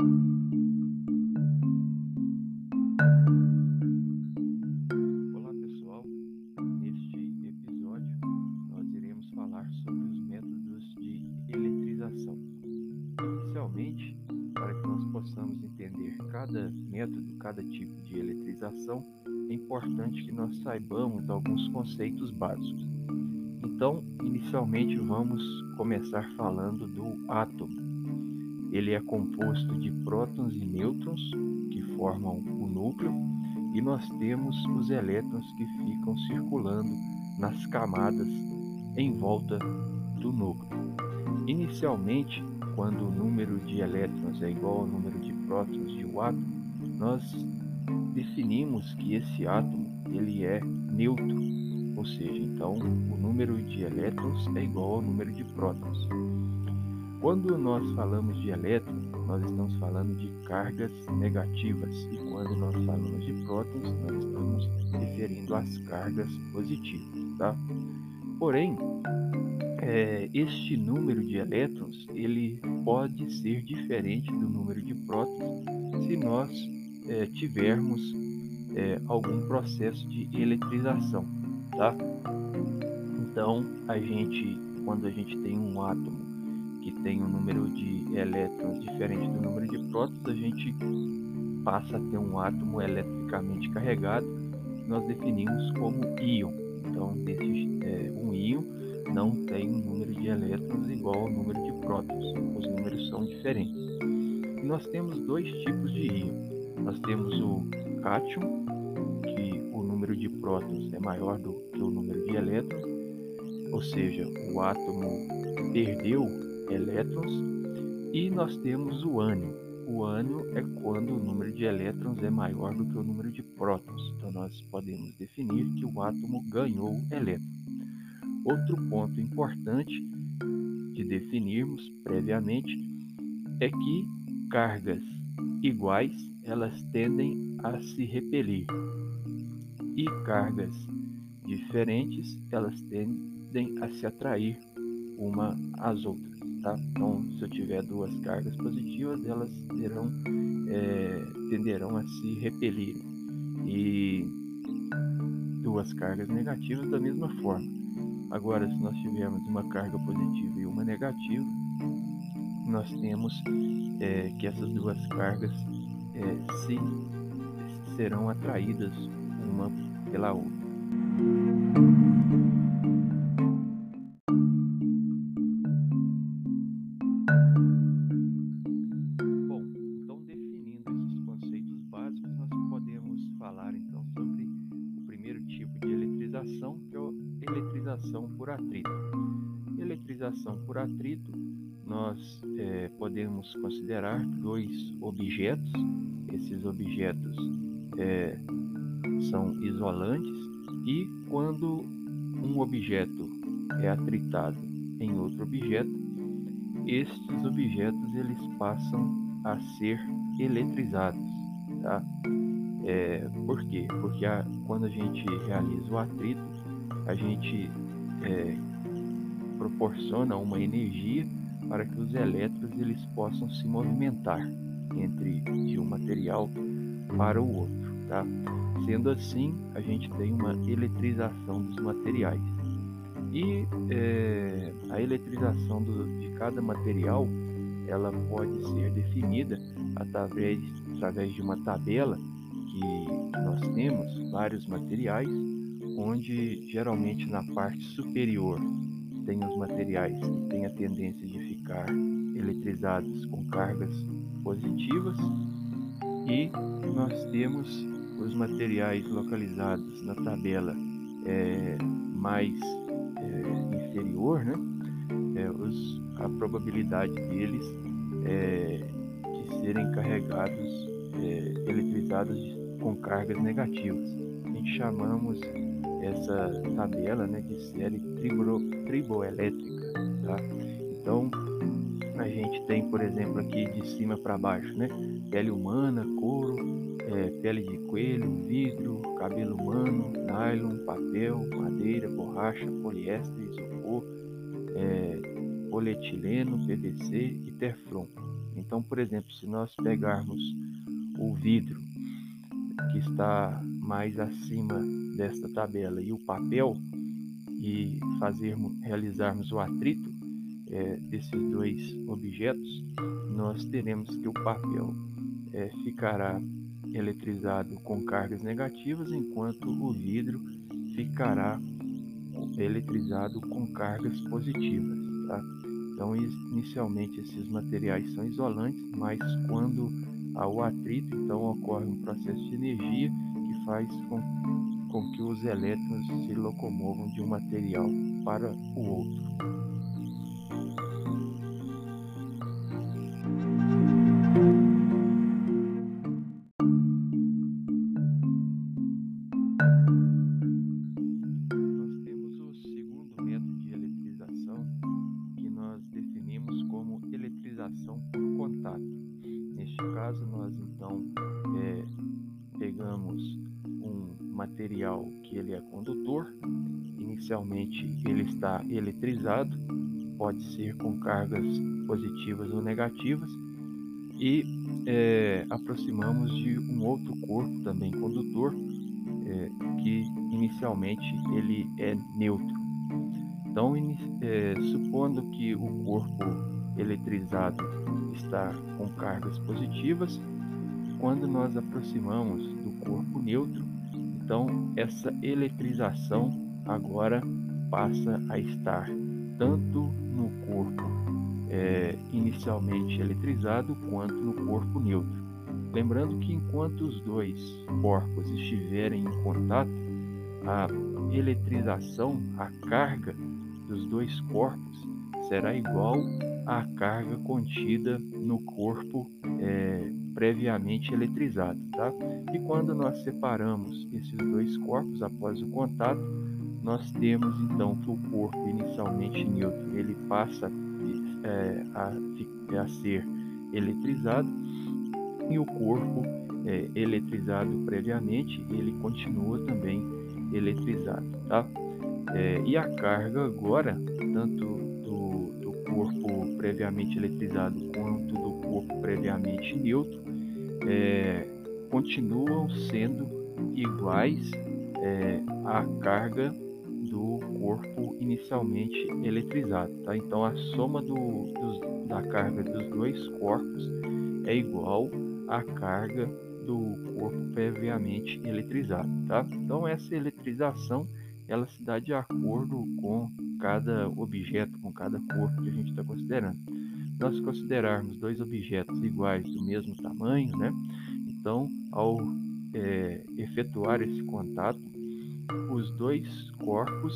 Olá pessoal, neste episódio nós iremos falar sobre os métodos de eletrização. Inicialmente, para que nós possamos entender cada método, cada tipo de eletrização, é importante que nós saibamos alguns conceitos básicos. Então, inicialmente vamos começar falando do átomo. Ele é composto de prótons e nêutrons que formam o núcleo e nós temos os elétrons que ficam circulando nas camadas em volta do núcleo. Inicialmente, quando o número de elétrons é igual ao número de prótons de um átomo, nós definimos que esse átomo ele é neutro, ou seja, então o número de elétrons é igual ao número de prótons. Quando nós falamos de elétron, nós estamos falando de cargas negativas, e quando nós falamos de prótons, nós estamos referindo às cargas positivas. Tá? Porém, é, este número de elétrons ele pode ser diferente do número de prótons se nós é, tivermos é, algum processo de eletrização, tá? Então, a gente, quando a gente tem um átomo que tem um número de elétrons diferente do número de prótons, a gente passa a ter um átomo eletricamente carregado, nós definimos como íon. Então, desse, é, um íon não tem um número de elétrons igual ao número de prótons, os números são diferentes. E nós temos dois tipos de íon. Nós temos o cátion, que o número de prótons é maior do que o número de elétrons, ou seja, o átomo perdeu elétrons e nós temos o ânion. O ânion é quando o número de elétrons é maior do que o número de prótons. Então nós podemos definir que o átomo ganhou elétrons. Outro ponto importante de definirmos previamente é que cargas iguais elas tendem a se repelir e cargas diferentes elas tendem a se atrair uma às outras. Tá? Então, se eu tiver duas cargas positivas, elas terão, é, tenderão a se repelir. E duas cargas negativas da mesma forma. Agora, se nós tivermos uma carga positiva e uma negativa, nós temos é, que essas duas cargas é, se, serão atraídas uma pela outra. Por atrito, nós é, podemos considerar dois objetos. Esses objetos é, são isolantes e quando um objeto é atritado em outro objeto, estes objetos eles passam a ser eletrizados. Tá? É, por quê? Porque a, quando a gente realiza o atrito, a gente é, proporciona uma energia para que os elétrons eles possam se movimentar entre de um material para o outro, tá? Sendo assim, a gente tem uma eletrização dos materiais. E é, a eletrização do, de cada material ela pode ser definida através, através de uma tabela que nós temos vários materiais, onde geralmente na parte superior tem os materiais que têm a tendência de ficar eletrizados com cargas positivas e nós temos os materiais localizados na tabela é, mais é, inferior, né? É, os, a probabilidade deles é, de serem carregados, é, eletrizados com cargas negativas. Chamamos essa tabela né, de série tribo, triboelétrica. Tá? Então, a gente tem, por exemplo, aqui de cima para baixo, né? Pele humana, couro, é, pele de coelho, vidro, cabelo humano, nylon, papel, madeira, borracha, poliéster, isopor, é, polietileno, PVC e teflon. Então, por exemplo, se nós pegarmos o vidro que está mais acima desta tabela e o papel e fazermos, realizarmos o atrito é, desses dois objetos, nós teremos que o papel é, ficará eletrizado com cargas negativas, enquanto o vidro ficará eletrizado com cargas positivas. Tá? Então, inicialmente esses materiais são isolantes, mas quando há o atrito, então ocorre um processo de energia faz com, com que os elétrons se locomovam de um material para o outro. caso, nós então é, pegamos um material que ele é condutor, inicialmente ele está eletrizado, pode ser com cargas positivas ou negativas, e é, aproximamos de um outro corpo também condutor, é, que inicialmente ele é neutro. Então, é, supondo que o corpo eletrizado está com cargas positivas. Quando nós aproximamos do corpo neutro, então essa eletrização agora passa a estar tanto no corpo é, inicialmente eletrizado quanto no corpo neutro. Lembrando que enquanto os dois corpos estiverem em contato, a eletrização, a carga dos dois corpos será igual à carga contida no corpo é, previamente eletrizado. Tá? E quando nós separamos esses dois corpos após o contato, nós temos então que o corpo inicialmente neutro ele passa é, a, a, ser eletrizado e o corpo é, eletrizado previamente ele continua também eletrizado, tá? É, e a carga agora, tanto corpo previamente eletrizado quanto do corpo previamente neutro é, continuam sendo iguais é, à carga do corpo inicialmente eletrizado. Tá? Então a soma do, dos, da carga dos dois corpos é igual à carga do corpo previamente eletrizado. Tá? Então essa eletrização ela se dá de acordo com cada objeto, com cada corpo que a gente está considerando. Nós considerarmos dois objetos iguais do mesmo tamanho, né? Então, ao é, efetuar esse contato, os dois corpos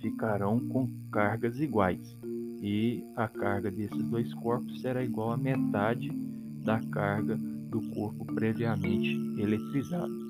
ficarão com cargas iguais e a carga desses dois corpos será igual à metade da carga do corpo previamente eletrizado.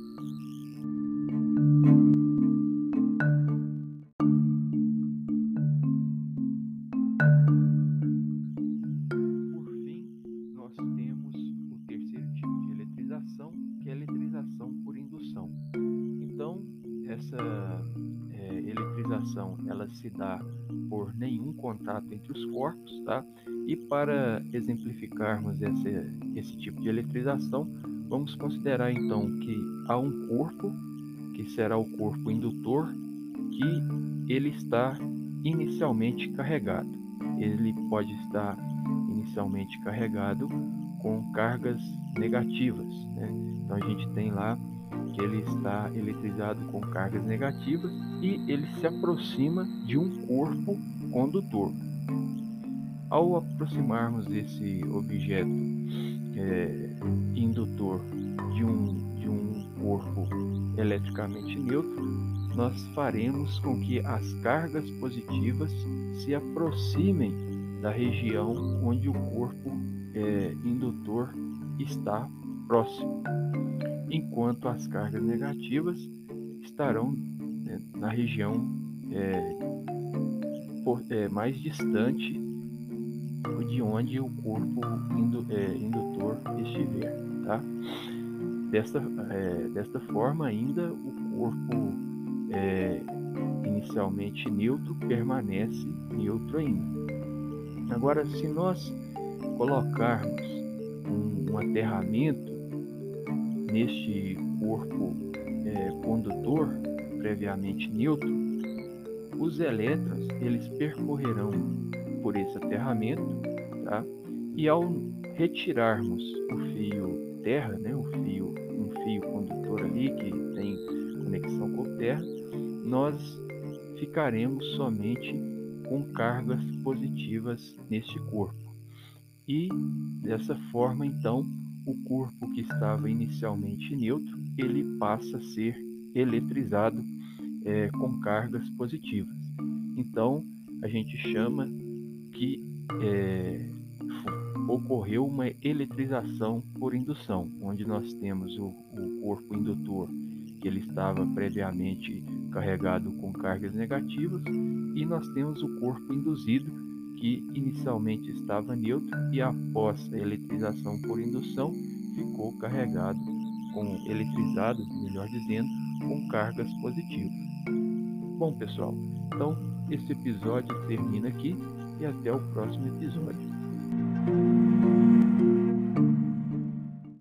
Ela se dá por nenhum contato entre os corpos, tá? E para exemplificarmos esse, esse tipo de eletrização, vamos considerar então que há um corpo, que será o corpo indutor, que ele está inicialmente carregado. Ele pode estar inicialmente carregado com cargas negativas. Né? Então a gente tem lá que ele está eletrizado com cargas negativas e ele se aproxima de um corpo condutor. Ao aproximarmos esse objeto é, indutor de um, de um corpo eletricamente neutro, nós faremos com que as cargas positivas se aproximem da região onde o corpo é, indutor está próximo enquanto as cargas negativas estarão né, na região é, por, é, mais distante de onde o corpo indu, é, indutor estiver. Tá? Desta, é, desta forma, ainda o corpo é, inicialmente neutro permanece neutro ainda. Agora, se nós colocarmos um, um aterramento neste corpo é, condutor previamente neutro, os elétrons eles percorrerão por esse aterramento, tá? E ao retirarmos o fio terra, né, o fio, um fio condutor ali que tem conexão com terra, nós ficaremos somente com cargas positivas neste corpo. E dessa forma, então, o corpo que estava inicialmente neutro, ele passa a ser eletrizado é, com cargas positivas. Então, a gente chama que é, ocorreu uma eletrização por indução, onde nós temos o, o corpo indutor que ele estava previamente carregado com cargas negativas e nós temos o corpo induzido que inicialmente estava neutro e após a eletrização por indução ficou carregado com eletrizado, melhor dizendo, com cargas positivas. Bom, pessoal, então esse episódio termina aqui e até o próximo episódio.